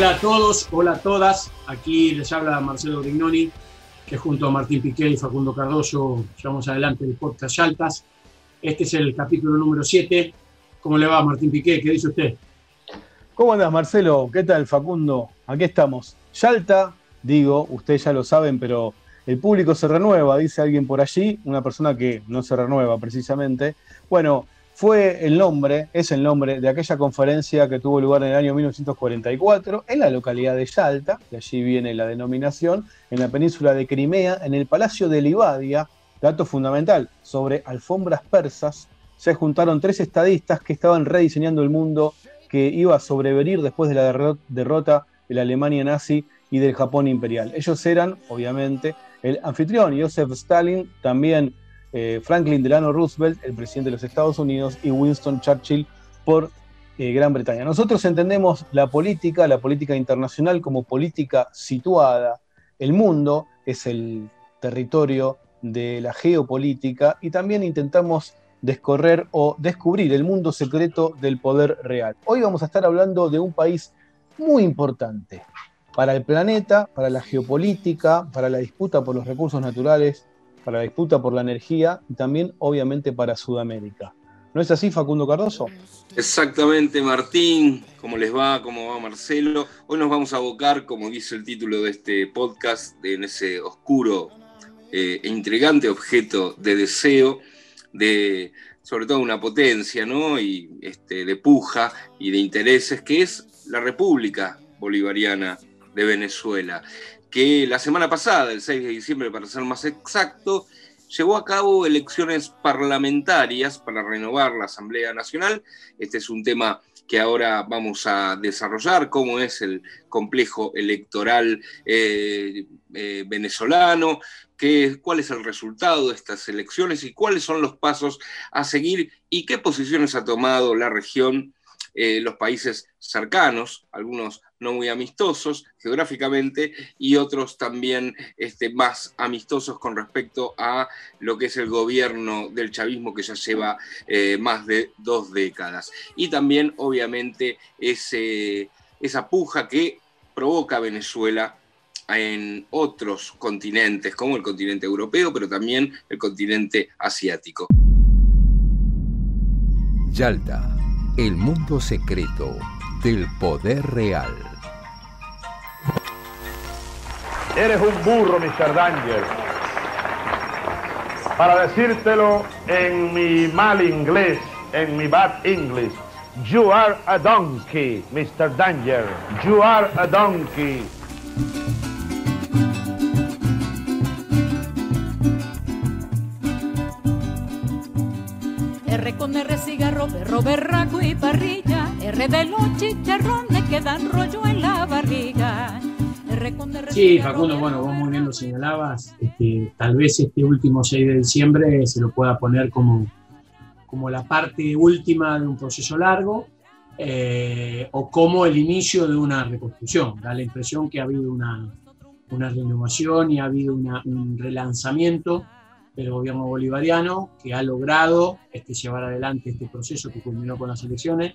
Hola a todos, hola a todas. Aquí les habla Marcelo Brignoni, que junto a Martín Piqué y Facundo Cardoso llevamos adelante el podcast Yaltas. Este es el capítulo número 7. ¿Cómo le va, Martín Piqué? ¿Qué dice usted? ¿Cómo andas, Marcelo? ¿Qué tal, Facundo? Aquí estamos. Yalta, digo, ustedes ya lo saben, pero el público se renueva, dice alguien por allí, una persona que no se renueva precisamente. Bueno, fue el nombre, es el nombre de aquella conferencia que tuvo lugar en el año 1944 en la localidad de Yalta, de allí viene la denominación, en la península de Crimea, en el Palacio de Livadia. Dato fundamental, sobre alfombras persas se juntaron tres estadistas que estaban rediseñando el mundo que iba a sobrevenir después de la derro- derrota de la Alemania nazi y del Japón imperial. Ellos eran, obviamente, el anfitrión Joseph Stalin, también eh, Franklin Delano Roosevelt, el presidente de los Estados Unidos, y Winston Churchill por eh, Gran Bretaña. Nosotros entendemos la política, la política internacional como política situada. El mundo es el territorio de la geopolítica y también intentamos descorrer o descubrir el mundo secreto del poder real. Hoy vamos a estar hablando de un país muy importante para el planeta, para la geopolítica, para la disputa por los recursos naturales, para la disputa por la energía y también obviamente para Sudamérica. ¿No es así, Facundo Cardoso? Exactamente, Martín. ¿Cómo les va? ¿Cómo va Marcelo? Hoy nos vamos a abocar, como dice el título de este podcast, en ese oscuro eh, e intrigante objeto de deseo, de sobre todo una potencia, ¿no? Y este, de puja y de intereses, que es la República Bolivariana de Venezuela, que la semana pasada, el 6 de diciembre para ser más exacto, llevó a cabo elecciones parlamentarias para renovar la Asamblea Nacional. Este es un tema que ahora vamos a desarrollar, cómo es el complejo electoral eh, eh, venezolano, cuál es el resultado de estas elecciones y cuáles son los pasos a seguir y qué posiciones ha tomado la región, eh, los países cercanos, algunos no muy amistosos geográficamente y otros también este, más amistosos con respecto a lo que es el gobierno del chavismo que ya lleva eh, más de dos décadas. Y también, obviamente, esa puja que provoca Venezuela en otros continentes, como el continente europeo, pero también el continente asiático. Yalta, el mundo secreto del poder real. Eres un burro, Mr. Danger. Para decírtelo en mi mal inglés, en mi bad English, you are a donkey, Mr. Danger. You are a donkey. Con R cigarro, berro, berraco y parrilla. R de los chicharrones que dan rollo en la barriga. R con R Sí, cigarro, Facundo, bueno, vos muy bien lo señalabas. Este, tal vez este último 6 de diciembre se lo pueda poner como, como la parte última de un proceso largo eh, o como el inicio de una reconstrucción. Da la impresión que ha habido una, una renovación y ha habido una- un relanzamiento del gobierno bolivariano que ha logrado este, llevar adelante este proceso que culminó con las elecciones.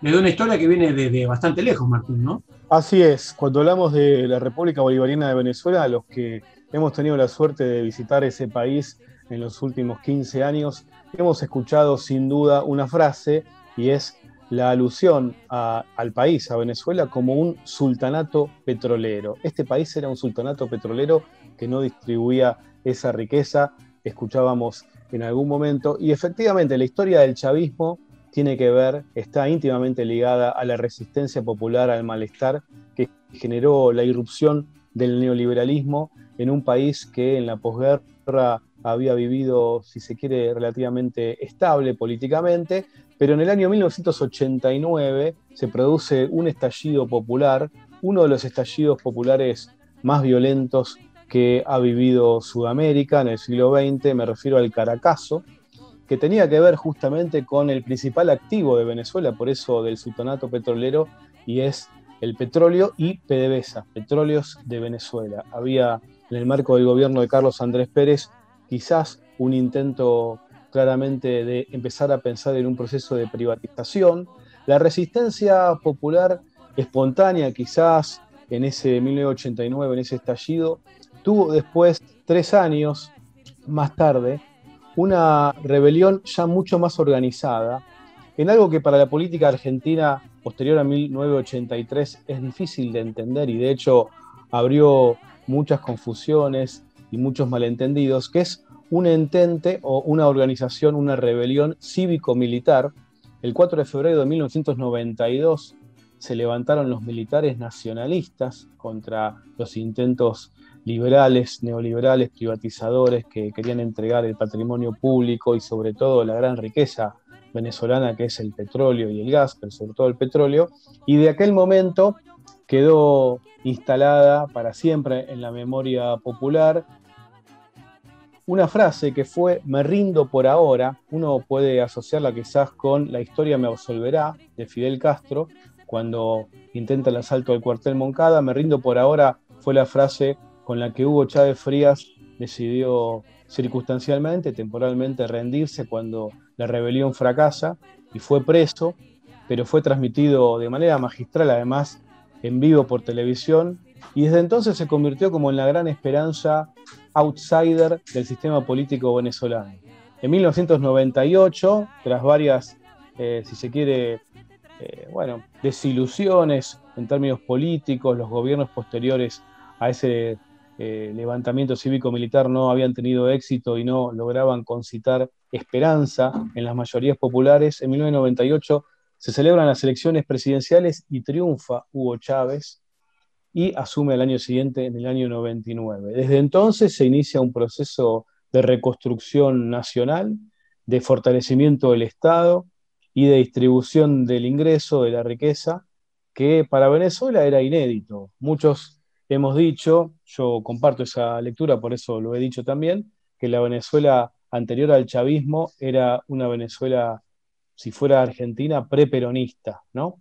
Me da una historia que viene desde bastante lejos, Martín, ¿no? Así es, cuando hablamos de la República Bolivariana de Venezuela, los que hemos tenido la suerte de visitar ese país en los últimos 15 años, hemos escuchado sin duda una frase y es la alusión al país, a Venezuela, como un sultanato petrolero. Este país era un sultanato petrolero que no distribuía esa riqueza, escuchábamos en algún momento, y efectivamente la historia del chavismo tiene que ver, está íntimamente ligada a la resistencia popular, al malestar que generó la irrupción del neoliberalismo en un país que en la posguerra había vivido, si se quiere, relativamente estable políticamente, pero en el año 1989 se produce un estallido popular, uno de los estallidos populares más violentos que ha vivido Sudamérica en el siglo XX, me refiero al Caracazo, que tenía que ver justamente con el principal activo de Venezuela, por eso del sultanato petrolero, y es el petróleo y PDVSA, Petróleos de Venezuela. Había en el marco del gobierno de Carlos Andrés Pérez quizás un intento claramente de empezar a pensar en un proceso de privatización. La resistencia popular espontánea quizás en ese 1989, en ese estallido, tuvo después, tres años más tarde, una rebelión ya mucho más organizada, en algo que para la política argentina posterior a 1983 es difícil de entender y de hecho abrió muchas confusiones y muchos malentendidos, que es un entente o una organización, una rebelión cívico-militar. El 4 de febrero de 1992 se levantaron los militares nacionalistas contra los intentos liberales, neoliberales, privatizadores que querían entregar el patrimonio público y sobre todo la gran riqueza venezolana que es el petróleo y el gas, pero sobre todo el petróleo, y de aquel momento quedó instalada para siempre en la memoria popular una frase que fue me rindo por ahora, uno puede asociarla quizás con la historia me absolverá de Fidel Castro, cuando intenta el asalto del cuartel Moncada, me rindo por ahora fue la frase con la que Hugo Chávez Frías decidió circunstancialmente, temporalmente rendirse cuando la rebelión fracasa y fue preso, pero fue transmitido de manera magistral, además en vivo por televisión, y desde entonces se convirtió como en la gran esperanza outsider del sistema político venezolano. En 1998, tras varias, eh, si se quiere, eh, bueno, desilusiones en términos políticos, los gobiernos posteriores a ese eh, levantamiento cívico-militar no habían tenido éxito y no lograban concitar esperanza en las mayorías populares, en 1998 se celebran las elecciones presidenciales y triunfa Hugo Chávez y asume el año siguiente, en el año 99. Desde entonces se inicia un proceso de reconstrucción nacional, de fortalecimiento del Estado y de distribución del ingreso, de la riqueza, que para Venezuela era inédito. Muchos hemos dicho, yo comparto esa lectura, por eso lo he dicho también, que la Venezuela anterior al chavismo era una Venezuela, si fuera Argentina, preperonista, ¿no?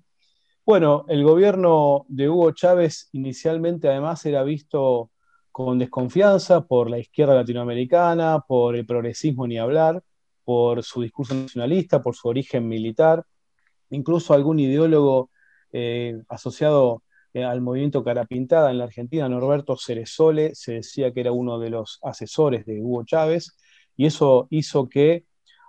Bueno, el gobierno de Hugo Chávez inicialmente además era visto con desconfianza por la izquierda latinoamericana, por el progresismo ni hablar, por su discurso nacionalista, por su origen militar, incluso algún ideólogo eh, asociado eh, al movimiento Carapintada en la Argentina, Norberto Ceresole, se decía que era uno de los asesores de Hugo Chávez, y eso hizo que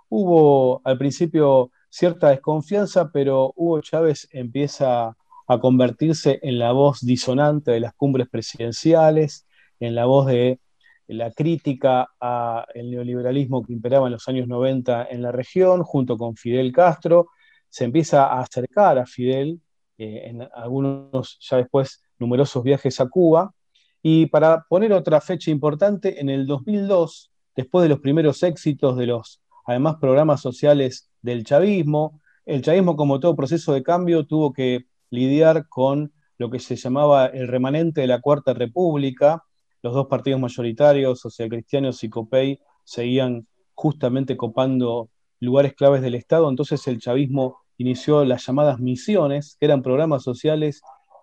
hubo al principio cierta desconfianza, pero Hugo Chávez empieza a convertirse en la voz disonante de las cumbres presidenciales, en la voz de la crítica al neoliberalismo que imperaba en los años 90 en la región, junto con Fidel Castro, se empieza a acercar a Fidel eh, en algunos ya después numerosos viajes a Cuba. Y para poner otra fecha importante, en el 2002, después de los primeros éxitos de los, además, programas sociales del chavismo, el chavismo, como todo proceso de cambio, tuvo que lidiar con lo que se llamaba el remanente de la Cuarta República. Los dos partidos mayoritarios, socialcristianos y COPEI, seguían justamente copando lugares claves del Estado, entonces el chavismo inició las llamadas misiones, que eran programas sociales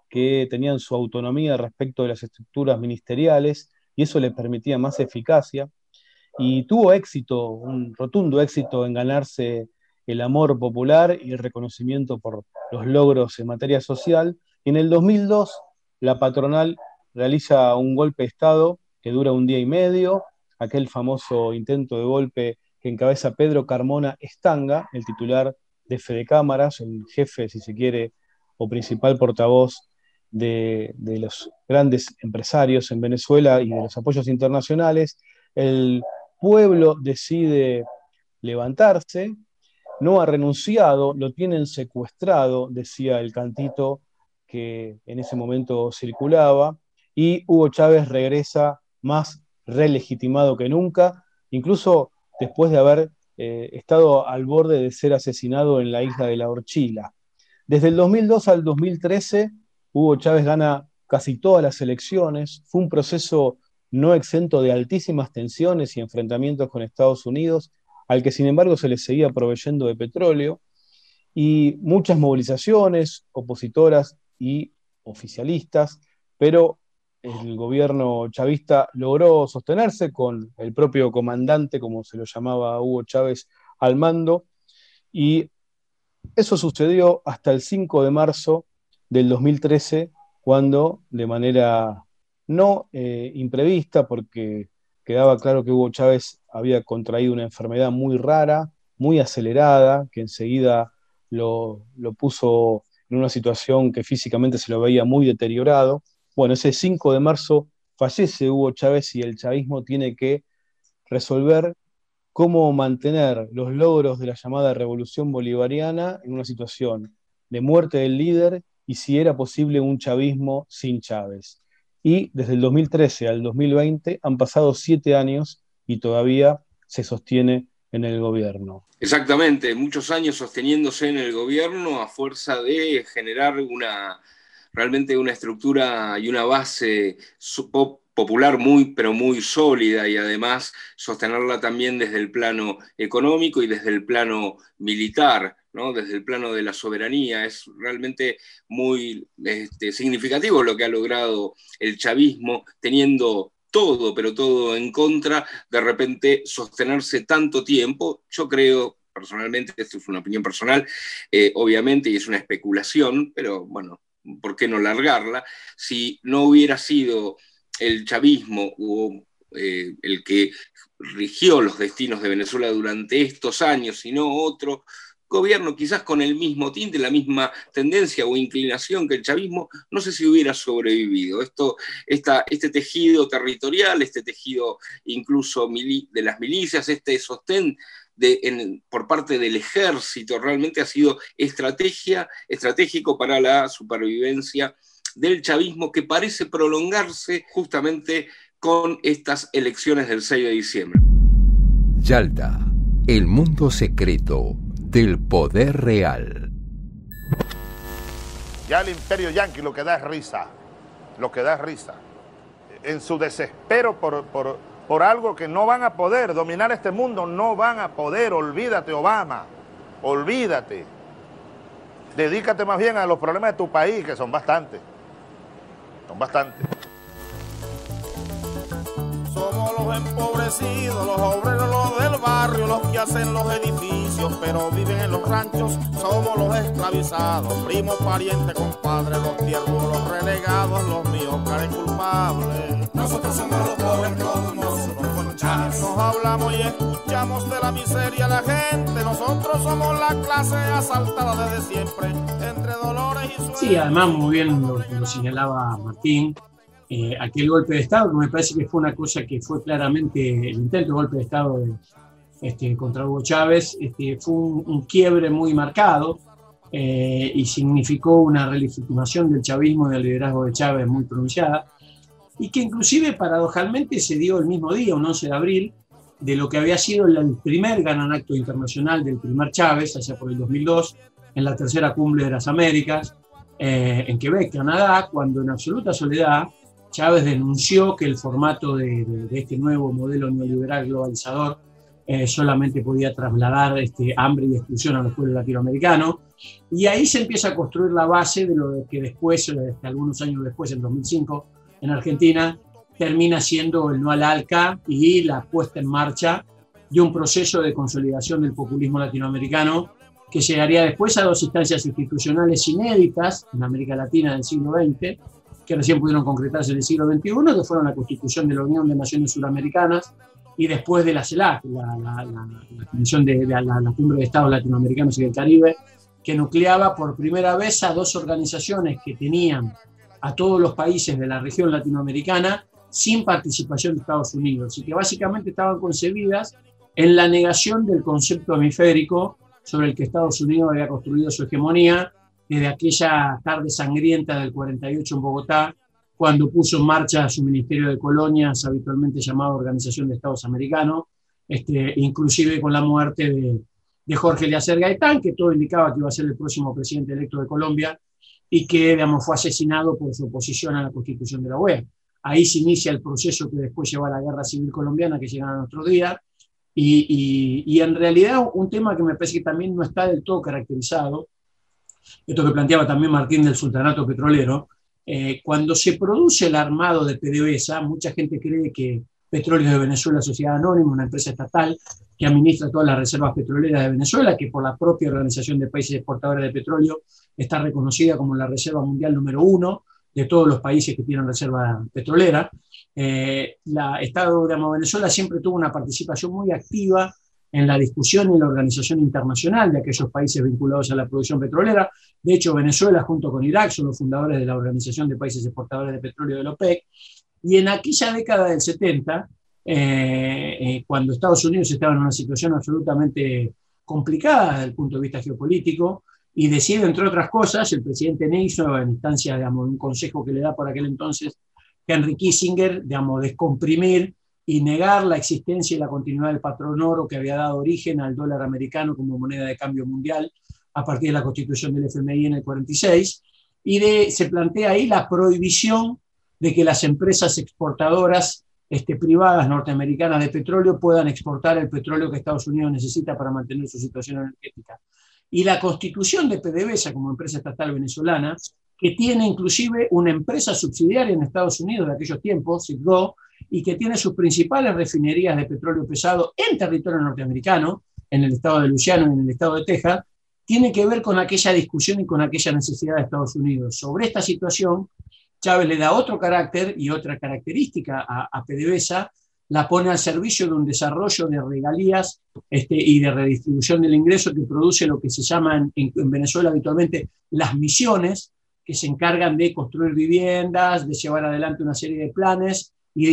que tenían su autonomía respecto de las estructuras ministeriales y eso le permitía más eficacia. Y tuvo éxito, un rotundo éxito en ganarse el amor popular y el reconocimiento por los logros en materia social. Y en el 2002, la patronal realiza un golpe de Estado que dura un día y medio, aquel famoso intento de golpe que encabeza Pedro Carmona Estanga, el titular de Fede Cámaras, el jefe, si se quiere, o principal portavoz de, los grandes empresarios en Venezuela y de los apoyos internacionales, el pueblo decide levantarse, no ha renunciado, lo tienen secuestrado, decía el cantito que en ese momento circulaba, y Hugo Chávez regresa más relegitimado que nunca, incluso después de haber eh, estado al borde de ser asesinado en la isla de la Horchila. Desde el 2002 al 2013, Hugo Chávez gana casi todas las elecciones, fue un proceso no exento de altísimas tensiones y enfrentamientos con Estados Unidos, al que sin embargo se le seguía proveyendo de petróleo, y muchas movilizaciones opositoras y oficialistas, pero el gobierno chavista logró sostenerse con el propio comandante, como se lo llamaba Hugo Chávez, al mando, y eso sucedió hasta el 5 de marzo del 2013, cuando de manera no eh, imprevista, porque quedaba claro que Hugo Chávez había contraído una enfermedad muy rara, muy acelerada, que enseguida lo, lo puso en una situación que físicamente se lo veía muy deteriorado. Bueno, ese 5 de marzo fallece Hugo Chávez y el chavismo tiene que resolver cómo mantener los logros de la llamada revolución bolivariana en una situación de muerte del líder y si era posible un chavismo sin Chávez. Y desde el 2013 al 2020 han pasado siete años y todavía se sostiene en el gobierno. Exactamente, muchos años sosteniéndose en el gobierno a fuerza de generar una realmente una estructura y una base popular muy, pero muy sólida y además sostenerla también desde el plano económico y desde el plano militar, ¿no? desde el plano de la soberanía. Es realmente muy este, significativo lo que ha logrado el chavismo teniendo todo, pero todo en contra, de repente sostenerse tanto tiempo, yo creo personalmente, esto es una opinión personal, eh, obviamente, y es una especulación, pero bueno, ¿por qué no largarla? Si no hubiera sido el chavismo o eh, el que rigió los destinos de Venezuela durante estos años, sino otro gobierno quizás con el mismo tinte, la misma tendencia o inclinación que el chavismo, no sé si hubiera sobrevivido. Esto, este tejido territorial, este tejido incluso de las milicias, este sostén de, por parte del ejército, realmente ha sido estrategia, estratégico para la supervivencia del chavismo que parece prolongarse justamente con estas elecciones del 6 de diciembre. Yalta, el mundo secreto del poder real. Ya el imperio yanqui lo que da es risa, lo que da es risa. En su desespero por, por, por algo que no van a poder dominar este mundo, no van a poder, olvídate Obama, olvídate. Dedícate más bien a los problemas de tu país, que son bastantes. Son bastantes. Somos los empobrecidos, los obreros, los del barrio, los que hacen los edificios, pero viven en los ranchos. Somos los esclavizados, primos, parientes, compadres, los tiernos, los relegados, los míos, caen culpables. Nosotros somos los pobres, todos nosotros Nos hablamos y escuchamos de la miseria de la gente. Nosotros somos la clase asaltada desde siempre, entre dolores y sueños. Sí, además, muy bien lo señalaba Martín eh, aquel golpe de Estado, que me parece que fue una cosa que fue claramente el intento de golpe de Estado este, contra Hugo Chávez, este, fue un, quiebre muy marcado eh, y significó una relegitimación del chavismo y del liderazgo de Chávez muy pronunciada, y que inclusive paradojalmente se dio el mismo día, un 11 de abril, de lo que había sido el primer gran acto internacional del primer Chávez, allá por el 2002, en la tercera cumbre de las Américas, eh, en Quebec, Canadá, cuando en absoluta soledad Chávez denunció que el formato de, este nuevo modelo neoliberal globalizador eh, solamente podía trasladar este, hambre y exclusión a los pueblos latinoamericanos. Y ahí se empieza a construir la base de lo que después, algunos años después, en 2005, en Argentina, termina siendo el no al ALCA y la puesta en marcha de un proceso de consolidación del populismo latinoamericano que llegaría después a dos instancias institucionales inéditas en América Latina del siglo XX, que recién pudieron concretarse en el siglo XXI, que fueron la constitución de la Unión de Naciones Suramericanas y después de la CELAC, la, Comisión de, la, Cumbre de Estados Latinoamericanos y del Caribe, que nucleaba por primera vez a dos organizaciones que tenían a todos los países de la región latinoamericana sin participación de Estados Unidos y que básicamente estaban concebidas en la negación del concepto hemisférico sobre el que Estados Unidos había construido su hegemonía desde aquella tarde sangrienta del 48 en Bogotá, cuando puso en marcha su Ministerio de Colonias, habitualmente llamado Organización de Estados Americanos, este, inclusive con la muerte de, de Jorge Eliezer Gaitán, que todo indicaba que iba a ser el próximo presidente electo de Colombia y que digamos, fue asesinado por su oposición a la constitución de la OEA. Ahí se inicia el proceso que después lleva a la guerra civil colombiana, que llega a nuestro día, y, y, en realidad un tema que me parece que también no está del todo caracterizado, esto que planteaba también Martín del Sultanato Petrolero, eh, cuando se produce el armado de PDVSA, mucha gente cree que Petróleos de Venezuela Sociedad Anónima, una empresa estatal que administra todas las reservas petroleras de Venezuela, que por la propia Organización de Países Exportadores de Petróleo está reconocida como la reserva mundial número uno de todos los países que tienen reserva petrolera. Eh, el Estado de Venezuela siempre tuvo una participación muy activa en la discusión y la organización internacional de aquellos países vinculados a la producción petrolera. De hecho, Venezuela junto con Irak son los fundadores de la Organización de Países Exportadores de Petróleo de la OPEC. Y en aquella década del 70, eh, eh, cuando Estados Unidos estaba en una situación absolutamente complicada desde el punto de vista geopolítico, y decide, entre otras cosas, el presidente Nixon, en instancia, digamos, un consejo que le da por aquel entonces Henry Kissinger, digamos, descomprimir y negar la existencia y la continuidad del patrón oro que había dado origen al dólar americano como moneda de cambio mundial a partir de la constitución del FMI en el 46, y de, se plantea ahí la prohibición de que las empresas exportadoras este, privadas norteamericanas de petróleo puedan exportar el petróleo que Estados Unidos necesita para mantener su situación energética. Y la constitución de PDVSA como empresa estatal venezolana, que tiene inclusive una empresa subsidiaria en Estados Unidos de aquellos tiempos, Citgo, y que tiene sus principales refinerías de petróleo pesado en territorio norteamericano, en el estado de Luisiana y en el estado de Texas, tiene que ver con aquella discusión y con aquella necesidad de Estados Unidos. Sobre esta situación, Chávez le da otro carácter y otra característica a, PDVSA, la pone al servicio de un desarrollo de regalías este, y de redistribución del ingreso que produce lo que se llaman en, Venezuela habitualmente las misiones, que se encargan de construir viviendas, de llevar adelante una serie de planes y de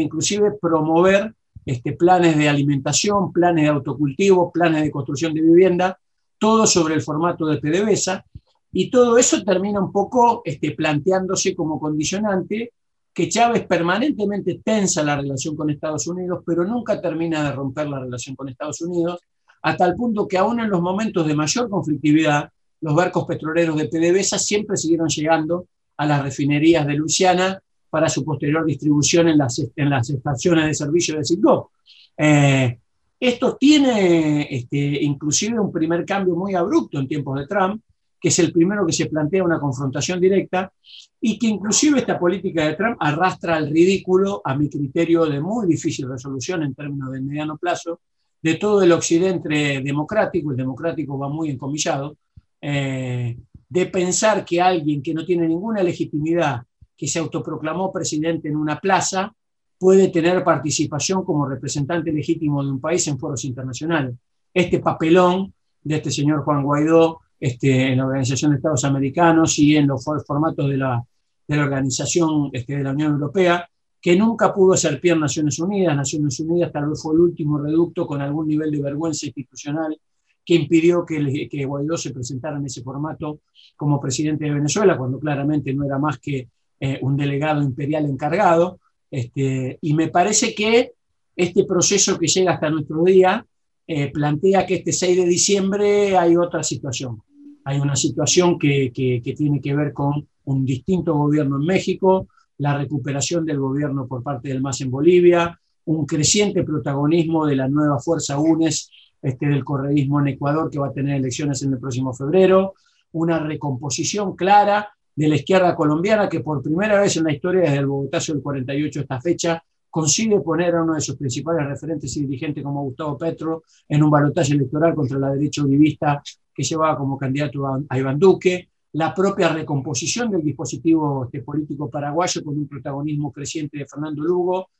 inclusive, promover este, planes de alimentación, planes de autocultivo, planes de construcción de vivienda, todo sobre el formato de PDVSA, y todo eso termina un poco este, planteándose como condicionante que Chávez permanentemente tensa la relación con Estados Unidos, pero nunca termina de romper la relación con Estados Unidos, a tal punto que aún en los momentos de mayor conflictividad, los barcos petroleros de PDVSA siempre siguieron llegando a las refinerías de Luisiana para su posterior distribución en las, en las estaciones de servicio de Citgo. Eh, esto tiene este, inclusive un primer cambio muy abrupto en tiempos de Trump, que es el primero que se plantea una confrontación directa y que inclusive esta política de Trump arrastra al ridículo, a mi criterio de muy difícil resolución en términos de mediano plazo, de todo el occidente democrático, el democrático va muy encomillado, eh, de pensar que alguien que no tiene ninguna legitimidad, que se autoproclamó presidente en una plaza, puede tener participación como representante legítimo de un país en foros internacionales. Este papelón de este señor Juan Guaidó este, en la Organización de Estados Americanos y en los formatos de la, de la Organización este, de la Unión Europea, que nunca pudo ser pie en Naciones Unidas. Naciones Unidas tal vez fue el último reducto con algún nivel de vergüenza institucional que impidió que Guaidó se presentara en ese formato como presidente de Venezuela, cuando claramente no era más que eh, un delegado imperial encargado. Este, y me parece que este proceso que llega hasta nuestro día eh, plantea que este 6 de diciembre hay otra situación hay una situación que, tiene que ver con un distinto gobierno en México, la recuperación del gobierno por parte del MAS en Bolivia, un creciente protagonismo de la nueva fuerza UNES este, del correísmo en Ecuador, que va a tener elecciones en el próximo febrero, una recomposición clara de la izquierda colombiana, que por primera vez en la historia, desde el Bogotazo del 48 a esta fecha, consigue poner a uno de sus principales referentes y dirigentes como Gustavo Petro en un balotaje electoral contra la derecha univista que llevaba como candidato a, Iván Duque, la propia recomposición del dispositivo este, político paraguayo con un protagonismo creciente de Fernando Lugo,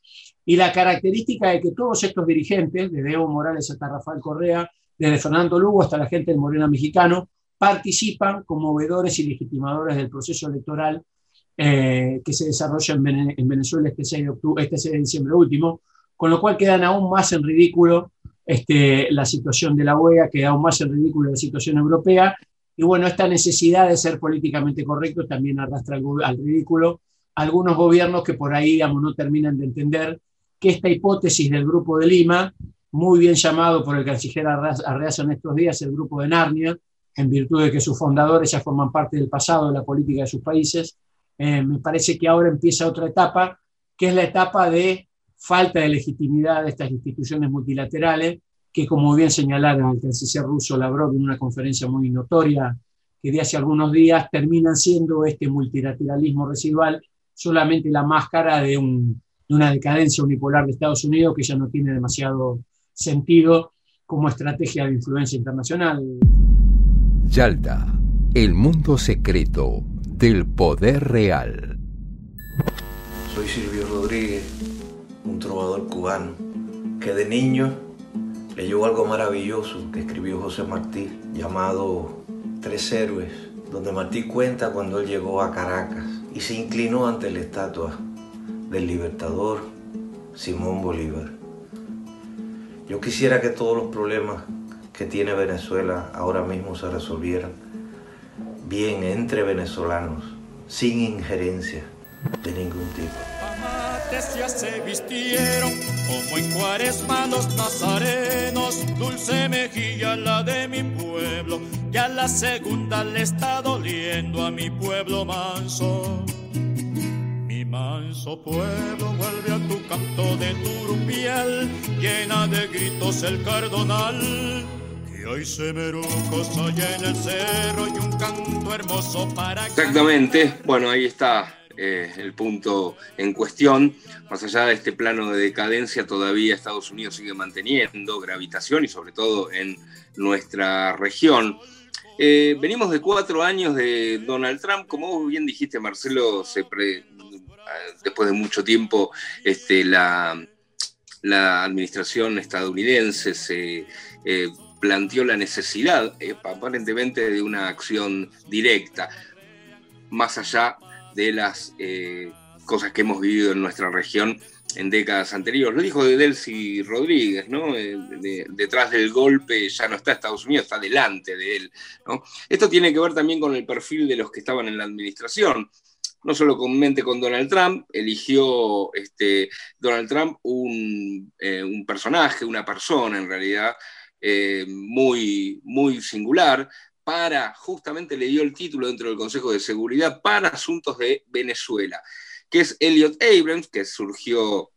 y la característica de que todos estos dirigentes, desde Evo Morales hasta Rafael Correa, desde Fernando Lugo hasta la gente del Morena mexicano, participan como veedores y legitimadores del proceso electoral eh, que se desarrolla en, Venezuela este 6, de octubre, este 6 de diciembre último, con lo cual quedan aún más en ridículo este, la situación de la OEA, queda aún más en ridículo la situación europea. Y bueno, esta necesidad de ser políticamente correcto también arrastra al, ridículo algunos gobiernos que por ahí, digamos, no terminan de entender que esta hipótesis del Grupo de Lima, muy bien llamado por el canciller Arreaza en estos días el Grupo de Narnia, en virtud de que sus fundadores ya forman parte del pasado de la política de sus países, eh, me parece que ahora empieza otra etapa, que es la etapa de falta de legitimidad de estas instituciones multilaterales, que como bien señalaron el canciller ruso Lavrov en una conferencia muy notoria que de hace algunos días, terminan siendo este multilateralismo residual solamente la máscara de, un, de una decadencia unipolar de Estados Unidos que ya no tiene demasiado sentido como estrategia de influencia internacional. Yalta, el mundo secreto del poder real. Soy Silvio Rodríguez, un trovador cubano, que de niño leyó algo maravilloso que escribió José Martí, llamado Tres Héroes, donde Martí cuenta cuando él llegó a Caracas y se inclinó ante la estatua del libertador Simón Bolívar. Yo quisiera que todos los problemas que tiene Venezuela ahora mismo se resolvieran bien entre venezolanos, sin injerencia de ningún tipo. Amates ya se vistieron como en cuaresma los nazarenos, dulce mejilla la de mi pueblo, que a la segunda le está doliendo a mi pueblo manso. Mi manso pueblo vuelve a tu canto de turupial, llena de gritos el cardonal Exactamente, bueno, ahí está eh, el punto en cuestión. Más allá de este plano de decadencia, todavía Estados Unidos sigue manteniendo gravitación y sobre todo en nuestra región. Eh, venimos de cuatro años de Donald Trump, como bien dijiste Marcelo, después de mucho tiempo este, la, la administración estadounidense se eh, planteó la necesidad, eh, aparentemente, de una acción directa, más allá de las eh, cosas que hemos vivido en nuestra región en décadas anteriores. Lo dijo de Delcy Rodríguez, ¿no? Eh, detrás del golpe ya no está Estados Unidos, está delante de él. Esto tiene que ver también con el perfil de los que estaban en la administración. No solo mente con Donald Trump, eligió este, Donald Trump un personaje, una persona en realidad, eh, muy, muy singular, para, justamente le dio el título dentro del Consejo de Seguridad para asuntos de Venezuela, que es Elliot Abrams, que surgió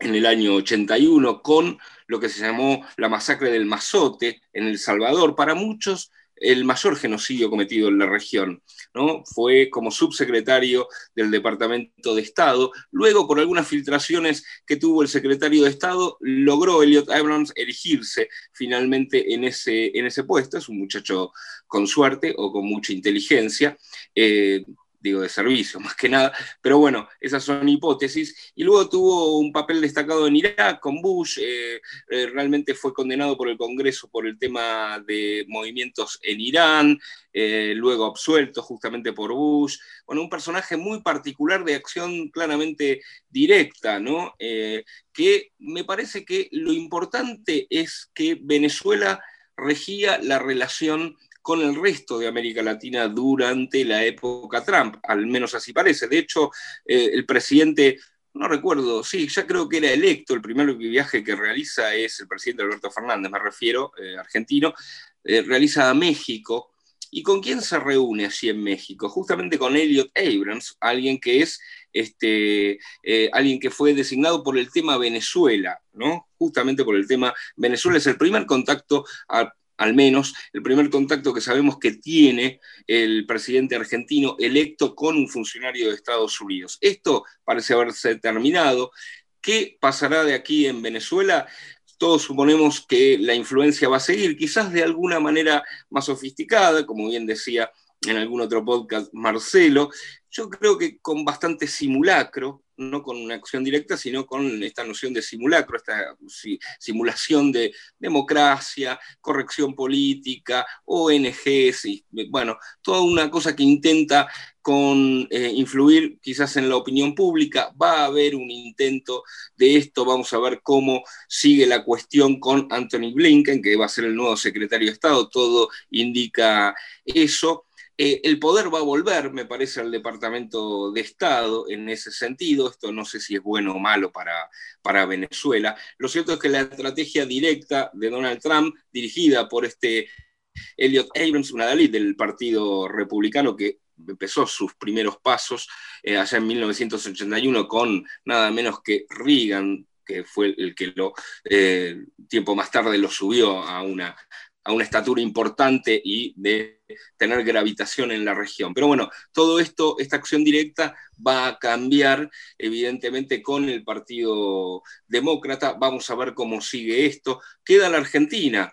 en el año 81 con lo que se llamó la masacre del Mazote en El Salvador. Para muchos el mayor genocidio cometido en la región. ¿no? Fue como subsecretario del Departamento de Estado. Luego, por algunas filtraciones que tuvo el secretario de Estado, logró Elliot Abrams erigirse finalmente en ese, en ese puesto. Es un muchacho con suerte o con mucha inteligencia. Eh, digo, de servicio más que nada, pero bueno, esas son hipótesis. Y luego tuvo un papel destacado en Irak con Bush, eh, eh, realmente fue condenado por el Congreso por el tema de movimientos en Irán, eh, luego absuelto justamente por Bush. Bueno, un personaje muy particular de acción claramente directa, ¿no? que me parece que lo importante es que Venezuela regía la relación con el resto de América Latina durante la época Trump, al menos así parece. De hecho, eh, el presidente, no recuerdo, sí, ya creo que era electo, el primer viaje que realiza es el presidente Alberto Fernández, me refiero, eh, argentino, eh, realiza a México. ¿Y con quién se reúne allí en México? Justamente con Elliot Abrams, alguien que es este, alguien que fue designado por el tema Venezuela, ¿no? Justamente por el tema Venezuela es el primer contacto a, al menos el primer contacto que sabemos que tiene el presidente argentino electo con un funcionario de Estados Unidos. Esto parece haberse terminado. ¿Qué pasará de aquí en Venezuela? Todos suponemos que la influencia va a seguir, quizás de alguna manera más sofisticada, como bien decía en algún otro podcast Marcelo, yo creo que con bastante simulacro, no con una acción directa, sino con esta noción de simulacro, esta simulación de democracia, corrección política, ONGs, y, bueno, toda una cosa que intenta con eh, influir quizás en la opinión pública. Va a haber un intento de esto, vamos a ver cómo sigue la cuestión con Anthony Blinken, que va a ser el nuevo secretario de Estado, todo indica eso. Eh, el poder va a volver, me parece, al Departamento de Estado en ese sentido. Esto no sé si es bueno o malo para, Venezuela. Lo cierto es que la estrategia directa de Donald Trump, dirigida por este Elliot Abrams, una Dalí del Partido Republicano que empezó sus primeros pasos eh, allá en 1981 con nada menos que Reagan, que fue el que lo eh, tiempo más tarde lo subió a una, a una estatura importante y de tener gravitación en la región. Pero bueno, todo esto, esta acción directa va a cambiar evidentemente con el Partido Demócrata. Vamos a ver cómo sigue esto. Queda la Argentina.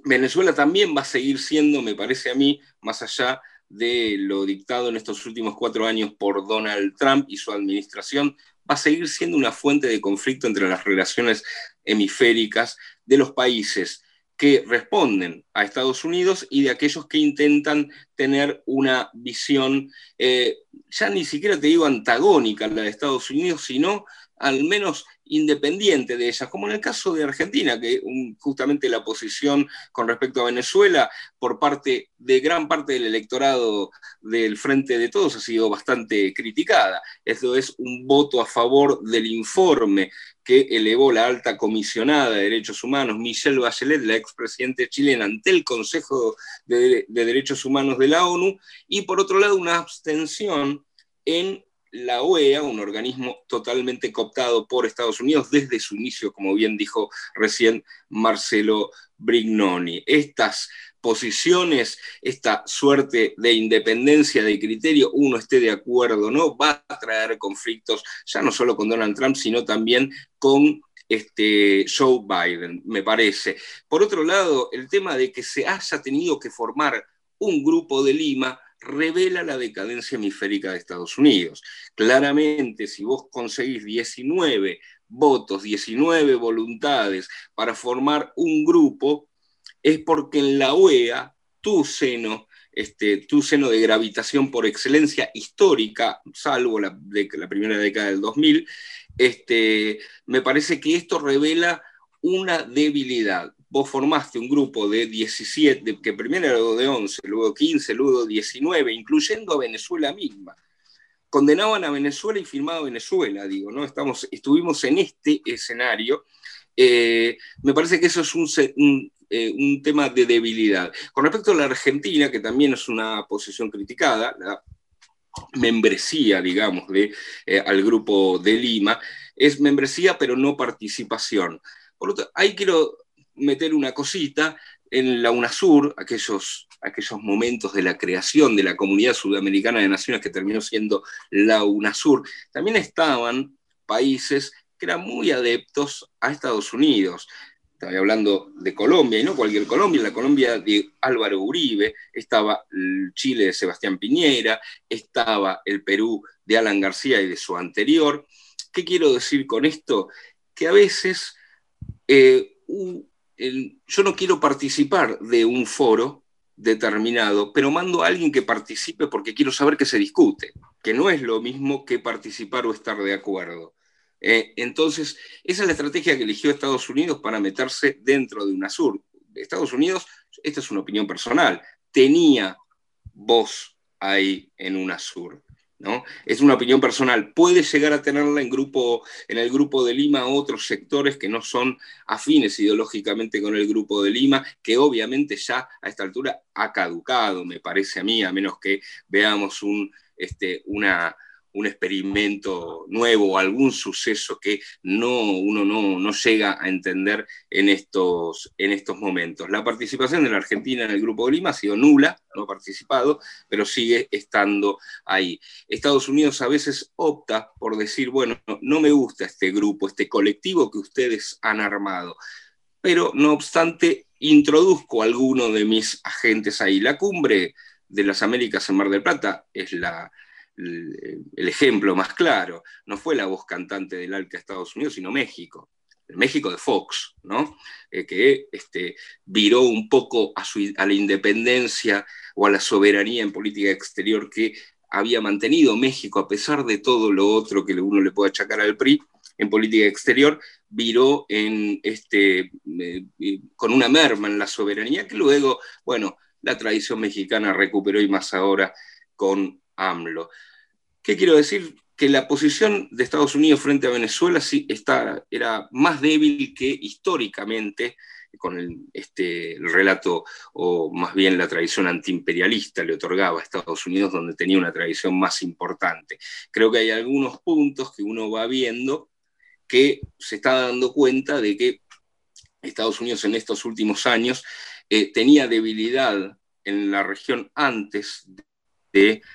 Venezuela también va a seguir siendo, me parece a mí, más allá de lo dictado en estos últimos cuatro años por Donald Trump y su administración, va a seguir siendo una fuente de conflicto entre las relaciones hemisféricas de los países que responden a Estados Unidos y de aquellos que intentan tener una visión, eh, ya ni siquiera te digo antagónica a la de Estados Unidos, sino al menos independiente de ellas, como en el caso de Argentina, que justamente la posición con respecto a Venezuela por parte de gran parte del electorado del Frente de Todos ha sido bastante criticada. Esto es un voto a favor del informe que elevó la alta comisionada de derechos humanos, Michelle Bachelet, la expresidenta chilena, ante el Consejo de, de Derechos Humanos de la ONU, y por otro lado una abstención en la OEA, un organismo totalmente cooptado por Estados Unidos desde su inicio, como bien dijo recién Marcelo Brignoni. Estas posiciones, esta suerte de independencia de criterio, uno esté de acuerdo no, va a traer conflictos ya no solo con Donald Trump, sino también con este, Joe Biden, me parece. Por otro lado, el tema de que se haya tenido que formar un grupo de Lima revela la decadencia hemisférica de Estados Unidos. Claramente, si vos conseguís 19 votos, 19 voluntades para formar un grupo, es porque en la OEA tu seno, este, tu seno de gravitación por excelencia histórica, salvo la, la primera década del 2000, este, me parece que esto revela una debilidad vos formaste un grupo de 17, que primero era de 11, luego 15, luego 19, incluyendo a Venezuela misma. Condenaban a Venezuela y firmaba Venezuela, digo, ¿no? Estamos, estuvimos en este escenario. Eh, me parece que eso es un, eh, un, tema de debilidad. Con respecto a la Argentina, que también es una posición criticada, la membresía, digamos, de, eh, al grupo de Lima, es membresía pero no participación. Por lo tanto, ahí quiero meter una cosita en la UNASUR, aquellos, aquellos momentos de la creación de la Comunidad Sudamericana de Naciones que terminó siendo la UNASUR, también estaban países que eran muy adeptos a Estados Unidos. Estaba hablando de Colombia, y no cualquier Colombia, la Colombia de Álvaro Uribe, estaba el Chile de Sebastián Piñera, estaba el Perú de Alan García y de su anterior. ¿Qué quiero decir con esto? Que a veces eh, yo no quiero participar de un foro determinado, pero mando a alguien que participe porque quiero saber qué se discute, que no es lo mismo que participar o estar de acuerdo. Eh, entonces, esa es la estrategia que eligió Estados Unidos para meterse dentro de UNASUR. Estados Unidos, esta es una opinión personal, tenía voz ahí en UNASUR. Es una opinión personal. Puede llegar a tenerla en, grupo, en el grupo de Lima otros sectores que no son afines ideológicamente con el grupo de Lima, que obviamente ya a esta altura ha caducado, me parece a mí, a menos que veamos un, este, una, un experimento nuevo o algún suceso que no, uno no, llega a entender en estos, en estos momentos. La participación de la Argentina en el Grupo de Lima ha sido nula, no ha participado, pero sigue estando ahí. Estados Unidos a veces opta por decir, bueno, no me gusta este grupo, este colectivo que ustedes han armado, pero no obstante introduzco a alguno de mis agentes ahí. La cumbre de las Américas en Mar del Plata es la el, ejemplo más claro, no fue la voz cantante del ALCA Estados Unidos, sino México, el México de Fox, ¿no? Eh, que este, viró un poco a, a la independencia o a la soberanía en política exterior que había mantenido México, a pesar de todo lo otro que uno le puede achacar al PRI en política exterior, viró en este, eh, con una merma en la soberanía que luego, bueno, la tradición mexicana recuperó y más ahora con AMLO. ¿Qué quiero decir? Que la posición de Estados Unidos frente a Venezuela sí está, era más débil que históricamente con el, este, el relato, o más bien la tradición antiimperialista le otorgaba a Estados Unidos, donde tenía una tradición más importante. Creo que hay algunos puntos que uno va viendo que se está dando cuenta de que Estados Unidos en estos últimos años eh, tenía debilidad en la región antes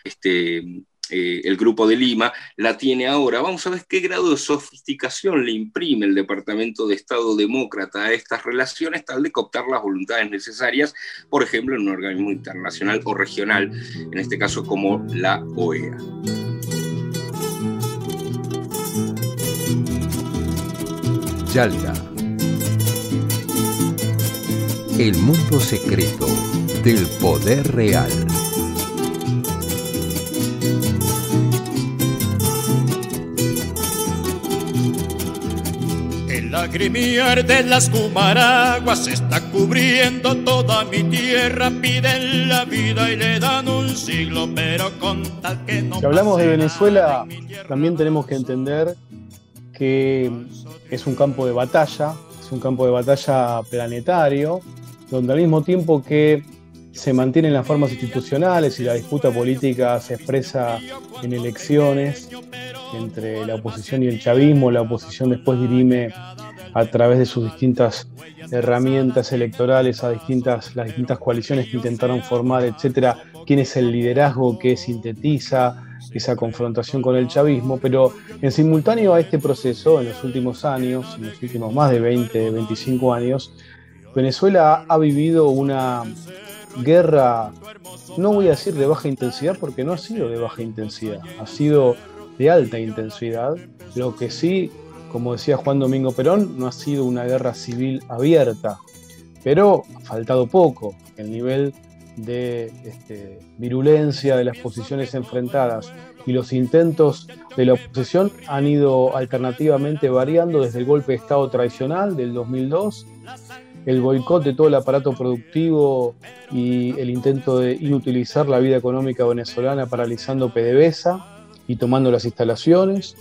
este, eh, el Grupo de Lima, la tiene ahora. Vamos a ver qué grado de sofisticación le imprime el Departamento de Estado Demócrata a estas relaciones, tal de cooptar las voluntades necesarias, por ejemplo, en un organismo internacional o regional, en este caso como la OEA. Yalta. El mundo secreto del poder real. Lagrimiar de las cumaraguas está cubriendo toda mi tierra. Piden la vida y le dan un siglo, pero con tal que no. Si hablamos de Venezuela, también tenemos que entender que es un campo de batalla, es un campo de batalla planetario, donde al mismo tiempo que se mantienen las formas institucionales y la disputa política se expresa en elecciones entre la oposición y el chavismo, la oposición después dirime a través de sus distintas herramientas electorales a distintas, las distintas coaliciones que intentaron formar, etcétera, quién es el liderazgo que sintetiza esa confrontación con el chavismo, pero en simultáneo a este proceso, en los últimos años, en los últimos más de 20, 25 años, Venezuela ha vivido una guerra, no voy a decir de baja intensidad, porque no ha sido de baja intensidad, ha sido de alta intensidad, lo que sí como decía Juan Domingo Perón, no ha sido una guerra civil abierta, pero ha faltado poco. El nivel de este, virulencia de las posiciones enfrentadas y los intentos de la oposición han ido alternativamente variando desde el golpe de Estado tradicional del 2002, el boicot de todo el aparato productivo y el intento de inutilizar la vida económica venezolana paralizando PDVSA y tomando las instalaciones,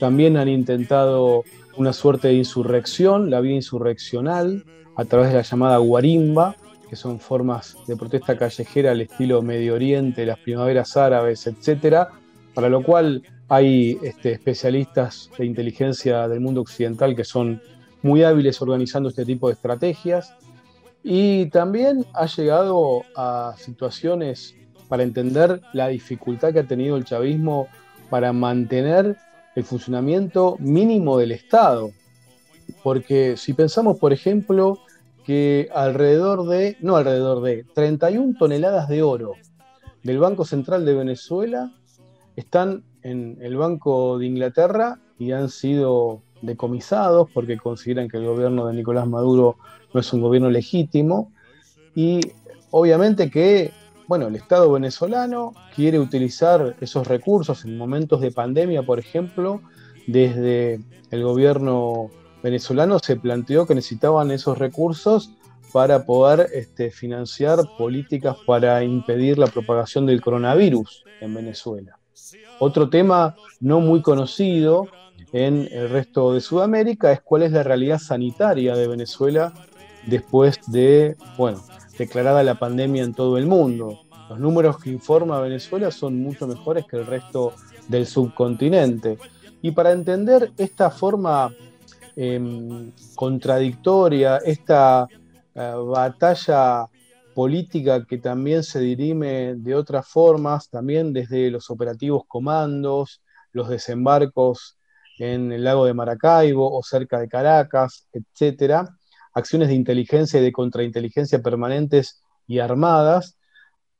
también han intentado una suerte de insurrección, la vía insurreccional, a través de la llamada guarimba, que son formas de protesta callejera al estilo Medio Oriente, las primaveras árabes, etc. Para lo cual hay este, especialistas de inteligencia del mundo occidental que son muy hábiles organizando este tipo de estrategias. Y también ha llegado a situaciones para entender la dificultad que ha tenido el chavismo para mantener el funcionamiento mínimo del Estado. Porque si pensamos, por ejemplo, que alrededor de, no alrededor de, 31 toneladas de oro del Banco Central de Venezuela están en el Banco de Inglaterra y han sido decomisados porque consideran que el gobierno de Nicolás Maduro no es un gobierno legítimo. Y obviamente que bueno, el Estado venezolano quiere utilizar esos recursos en momentos de pandemia, por ejemplo, desde el gobierno venezolano se planteó que necesitaban esos recursos para poder este, financiar políticas para impedir la propagación del coronavirus en Venezuela. Otro tema no muy conocido en el resto de Sudamérica es cuál es la realidad sanitaria de Venezuela después de, bueno, declarada la pandemia en todo el mundo. Los números que informa Venezuela son mucho mejores que el resto del subcontinente. Y para entender esta forma em, contradictoria, esta eh, batalla política que también se dirime de otras formas, también desde los operativos comandos, los desembarcos en el lago de Maracaibo o cerca de Caracas, etcétera, acciones de inteligencia y de contrainteligencia permanentes y armadas,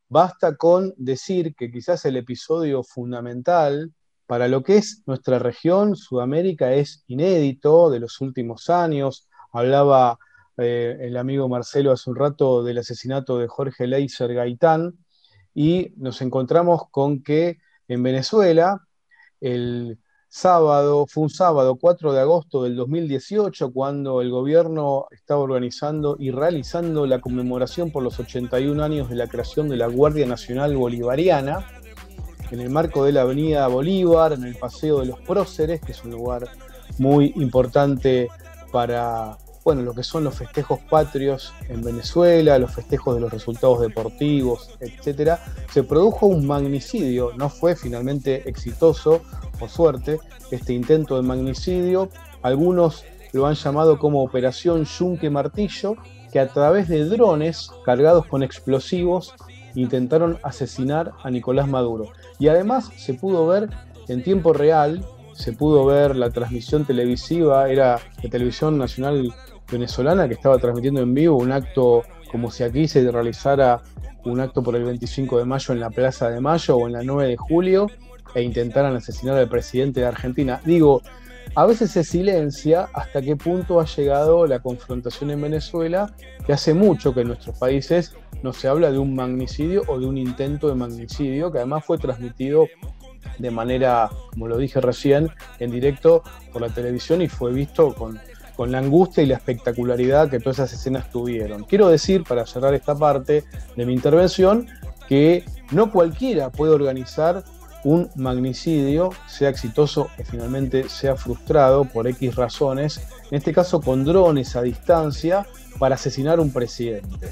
basta con decir que quizás el episodio fundamental para lo que es nuestra región, Sudamérica, es inédito de los últimos años. Hablaba eh, el amigo Marcelo hace un rato del asesinato de Jorge Leiser Gaitán y nos encontramos con que en Venezuela el sábado, fue un sábado 4 de agosto del 2018 cuando el gobierno estaba organizando y realizando la conmemoración por los 81 años de la creación de la Guardia Nacional Bolivariana en el marco de la Avenida Bolívar, en el Paseo de los Próceres, que es un lugar muy importante para bueno, lo que son los festejos patrios en Venezuela, los festejos de los resultados deportivos, etc., se produjo un magnicidio, no fue finalmente exitoso, por suerte, este intento de magnicidio. Algunos lo han llamado como Operación Yunque Martillo, que a través de drones cargados con explosivos intentaron asesinar a Nicolás Maduro. Y además se pudo ver en tiempo real, se pudo ver la transmisión televisiva, era de televisión nacional venezolana que estaba transmitiendo en vivo un acto como si aquí se realizara un acto por el 25 de mayo en la Plaza de Mayo o en la 9 de julio e intentaran asesinar al presidente de Argentina. Digo, a veces se silencia hasta qué punto ha llegado la confrontación en Venezuela, que hace mucho que en nuestros países no se habla de un magnicidio o de un intento de magnicidio, que además fue transmitido de manera, como lo dije recién, en directo por la televisión y fue visto con con la angustia y la espectacularidad que todas esas escenas tuvieron. Quiero decir, para cerrar esta parte de mi intervención, que no cualquiera puede organizar un magnicidio, sea exitoso o finalmente sea frustrado por X razones, en este caso con drones a distancia, para asesinar a un presidente.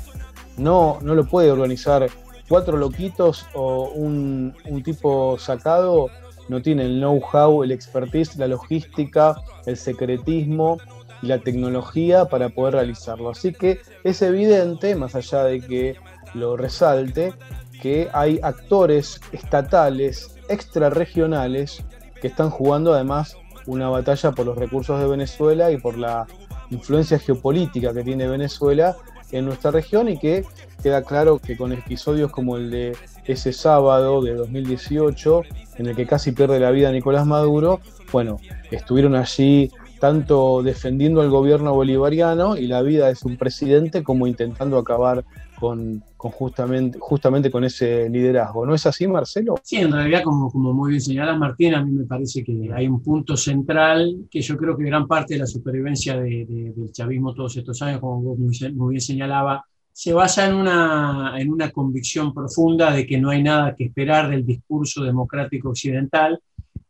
No, no lo puede organizar cuatro loquitos o un, un tipo sacado, no tiene el know-how, el expertise, la logística, el secretismo y la tecnología para poder realizarlo. Así que es evidente, más allá de que lo resalte, que hay actores estatales, extrarregionales, que están jugando además una batalla por los recursos de Venezuela y por la influencia geopolítica que tiene Venezuela en nuestra región y que queda claro que con episodios como el de ese sábado de 2018, en el que casi pierde la vida Nicolás Maduro, bueno, estuvieron allí tanto defendiendo al gobierno bolivariano y la vida de su presidente como intentando acabar con, justamente, justamente con ese liderazgo. ¿No es así, Marcelo? Sí, en realidad, como, como muy bien señala Martín, a mí me parece que hay un punto central que yo creo que gran parte de la supervivencia del chavismo todos estos años, como vos muy bien señalaba, se basa en una, en una convicción profunda de que no hay nada que esperar del discurso democrático occidental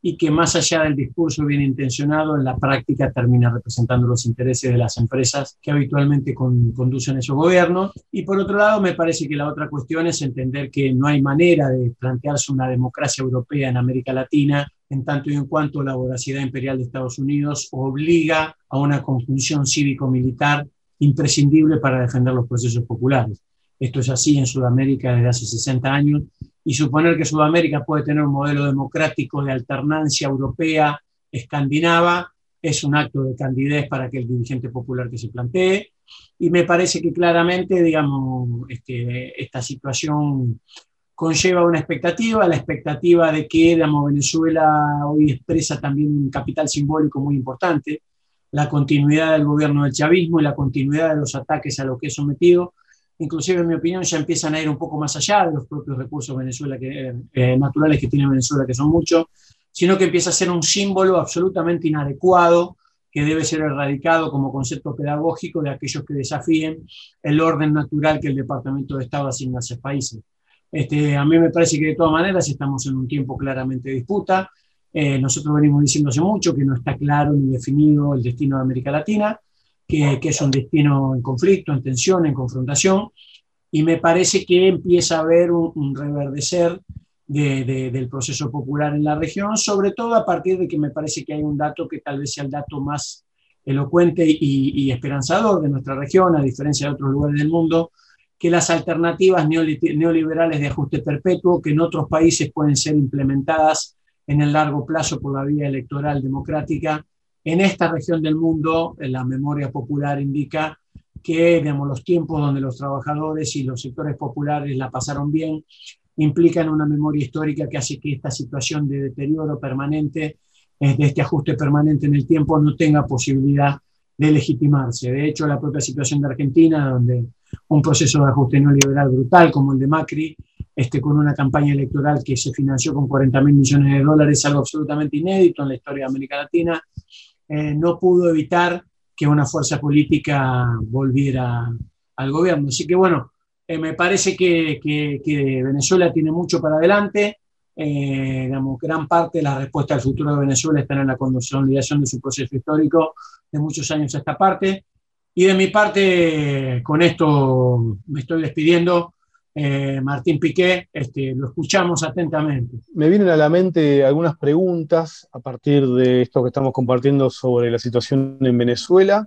y que más allá del discurso bien intencionado, en la práctica termina representando los intereses de las empresas que habitualmente conducen esos gobiernos. Y por otro lado, me parece que la otra cuestión es entender que no hay manera de plantearse una democracia europea en América Latina en tanto y en cuanto la voracidad imperial de Estados Unidos obliga a una conjunción cívico-militar imprescindible para defender los procesos populares. Esto es así en Sudamérica desde hace 60 años y suponer que Sudamérica puede tener un modelo democrático de alternancia europea, escandinava, es un acto de candidez para que el dirigente popular que se plantee. Y me parece que claramente, digamos, este, esta situación conlleva una expectativa, la expectativa de que, digamos, Venezuela hoy expresa también un capital simbólico muy importante, la continuidad del gobierno del chavismo y la continuidad de los ataques a lo que es sometido, inclusive en mi opinión ya empiezan a ir un poco más allá de los propios recursos Venezuela que, eh, naturales que tiene Venezuela, que son muchos, sino que empieza a ser un símbolo absolutamente inadecuado que debe ser erradicado como concepto pedagógico de aquellos que desafíen el orden natural que el Departamento de Estado asigna a esos países. Este, a mí me parece que de todas maneras estamos en un tiempo claramente de disputa. Eh, nosotros venimos diciendo hace mucho que no está claro ni definido el destino de América Latina que, es un destino en conflicto, en tensión, en confrontación, y me parece que empieza a haber un, reverdecer del proceso popular en la región, sobre todo a partir de que me parece que hay un dato que tal vez sea el dato más elocuente y, esperanzador de nuestra región, a diferencia de otros lugares del mundo, que las alternativas neoliberales de ajuste perpetuo, que en otros países pueden ser implementadas en el largo plazo por la vía electoral democrática, en esta región del mundo, la memoria popular indica que digamos, los tiempos donde los trabajadores y los sectores populares la pasaron bien implican una memoria histórica que hace que esta situación de deterioro permanente, eh, de este ajuste permanente en el tiempo, no tenga posibilidad de legitimarse. De hecho, la propia situación de Argentina, donde un proceso de ajuste neoliberal brutal como el de Macri, este, con una campaña electoral que se financió con 40 mil millones de dólares, algo absolutamente inédito en la historia de América Latina, eh, no pudo evitar que una fuerza política volviera al gobierno. Así que bueno, eh, me parece que, Venezuela tiene mucho para adelante. Eh, digamos, gran parte de la respuesta al futuro de Venezuela está en la consolidación de su proceso histórico de muchos años a esta parte. Y de mi parte, con esto me estoy despidiendo. Eh, Martín Piqué, este, lo escuchamos atentamente. Me vienen a la mente algunas preguntas a partir de esto que estamos compartiendo sobre la situación en Venezuela.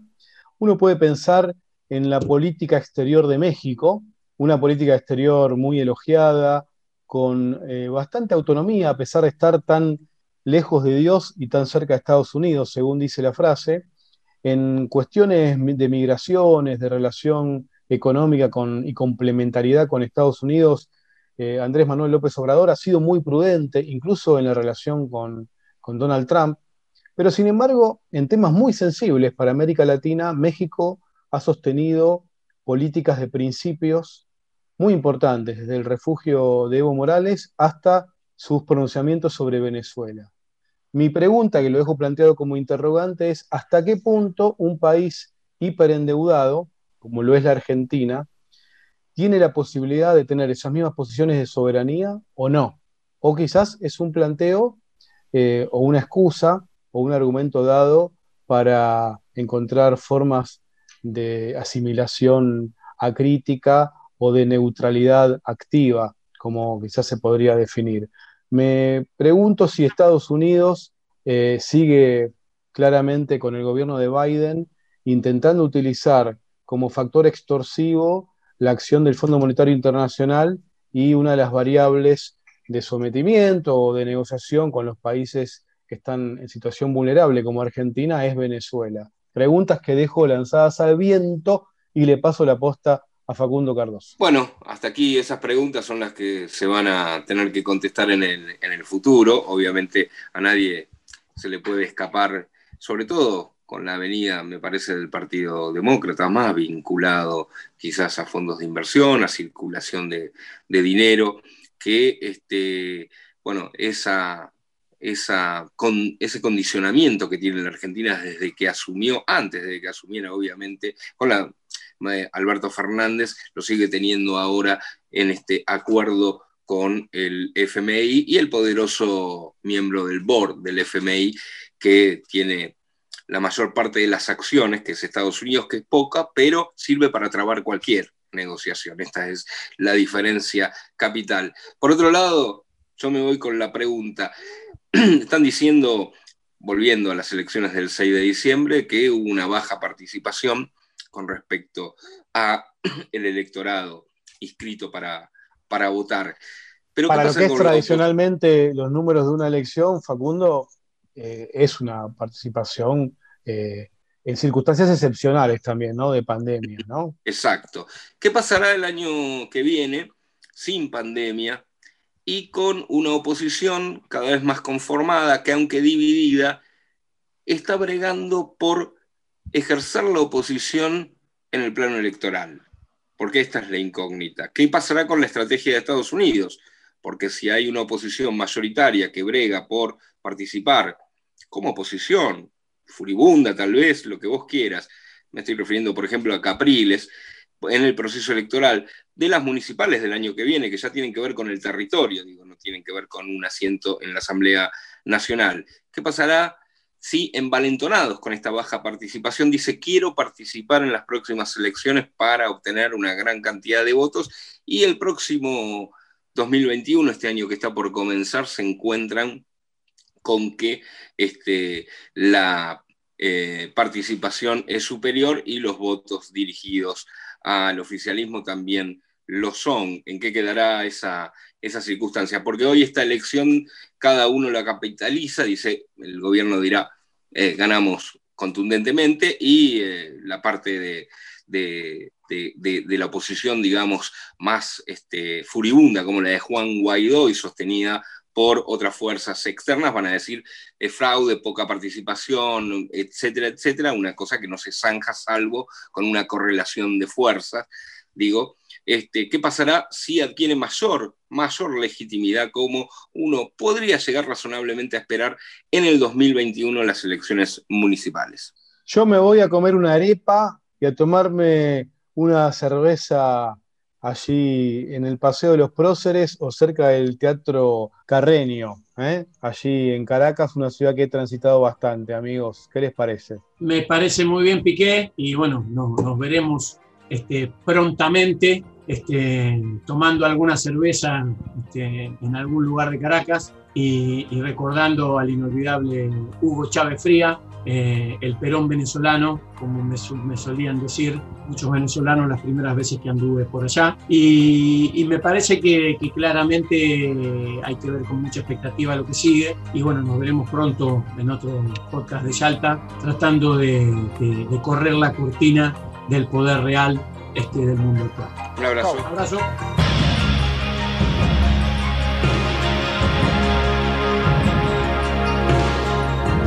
Uno puede pensar en la política exterior de México, una política exterior muy elogiada, con eh, bastante autonomía, a pesar de estar tan lejos de Dios y tan cerca de Estados Unidos, según dice la frase, en cuestiones de migraciones, de relación económica con, y complementariedad con Estados Unidos, eh, Andrés Manuel López Obrador ha sido muy prudente, incluso en la relación con, Donald Trump. Pero sin embargo, en temas muy sensibles para América Latina, México ha sostenido políticas de principios muy importantes, desde el refugio de Evo Morales hasta sus pronunciamientos sobre Venezuela. Mi pregunta, que lo dejo planteado como interrogante, es ¿hasta qué punto un país hiperendeudado como lo es la Argentina, tiene la posibilidad de tener esas mismas posiciones de soberanía o no. O quizás es un planteo eh, o una excusa o un argumento dado para encontrar formas de asimilación acrítica o de neutralidad activa, como quizás se podría definir. Me pregunto si Estados Unidos eh, sigue claramente con el gobierno de Biden intentando utilizar como factor extorsivo la acción del Fondo Monetario Internacional y una de las variables de sometimiento o de negociación con los países que están en situación vulnerable como Argentina es Venezuela. Preguntas que dejo lanzadas al viento y le paso la posta a Facundo Cardoso. Bueno, hasta aquí esas preguntas son las que se van a tener que contestar en el, en el futuro. Obviamente a nadie se le puede escapar, sobre todo con la venida, me parece, del Partido Demócrata, más vinculado quizás a fondos de inversión, a circulación de, dinero, que este, bueno, esa, esa ese condicionamiento que tiene la Argentina desde que asumió, antes de que asumiera, obviamente, con la eh, Alberto Fernández, lo sigue teniendo ahora en este acuerdo con el FMI y el poderoso miembro del board del FMI que tiene la mayor parte de las acciones, que es Estados Unidos, que es poca, pero sirve para trabar cualquier negociación. Esta es la diferencia capital. Por otro lado, yo me voy con la pregunta. Están diciendo, volviendo a las elecciones del 6 de diciembre, que hubo una baja participación con respecto a el electorado inscrito para, para votar. Pero para lo que es tradicionalmente los números de una elección, Facundo, eh, es una participación eh, en circunstancias excepcionales también, ¿no? De pandemia, ¿no? Exacto. ¿Qué pasará el año que viene sin pandemia y con una oposición cada vez más conformada, que aunque dividida, está bregando por ejercer la oposición en el plano electoral? Porque esta es la incógnita. ¿Qué pasará con la estrategia de Estados Unidos? Porque si hay una oposición mayoritaria que brega por participar como oposición furibunda tal vez, lo que vos quieras. Me estoy refiriendo, por ejemplo, a Capriles en el proceso electoral de las municipales del año que viene, que ya tienen que ver con el territorio, digo, no tienen que ver con un asiento en la Asamblea Nacional. ¿Qué pasará si envalentonados con esta baja participación dice quiero participar en las próximas elecciones para obtener una gran cantidad de votos y el próximo 2021, este año que está por comenzar, se encuentran con que este, la eh, participación es superior y los votos dirigidos al oficialismo también lo son. ¿En qué quedará esa, esa circunstancia? Porque hoy esta elección cada uno la capitaliza, dice, el gobierno dirá, eh, ganamos contundentemente y eh, la parte de, la oposición, digamos, más este, furibunda, como la de Juan Guaidó y sostenida por otras fuerzas externas, van a decir fraude, poca participación, etcétera, etcétera, una cosa que no se zanja salvo con una correlación de fuerzas. Digo, este, ¿qué pasará si adquiere mayor, mayor legitimidad como uno podría llegar razonablemente a esperar en el 2021 las elecciones municipales? Yo me voy a comer una arepa y a tomarme una cerveza allí en el Paseo de los Próceres o cerca del Teatro Carreño, ¿eh? allí en Caracas, una ciudad que he transitado bastante, amigos. ¿Qué les parece? Me parece muy bien, Piqué, y bueno, nos veremos este, prontamente este, tomando alguna cerveza este, en algún lugar de Caracas y, recordando al inolvidable Hugo Chávez Fría, eh, el Perón venezolano, como me, solían decir muchos venezolanos las primeras veces que anduve por allá. Y, me parece que, claramente hay que ver con mucha expectativa lo que sigue. Y bueno, nos veremos pronto en otro podcast de Yalta, tratando de, de correr la cortina del poder real este, del mundo actual. Un abrazo. Un abrazo.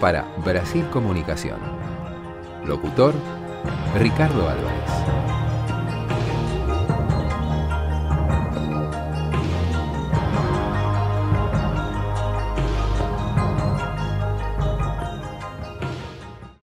para Brasil Comunicación. Locutor, Ricardo Álvarez.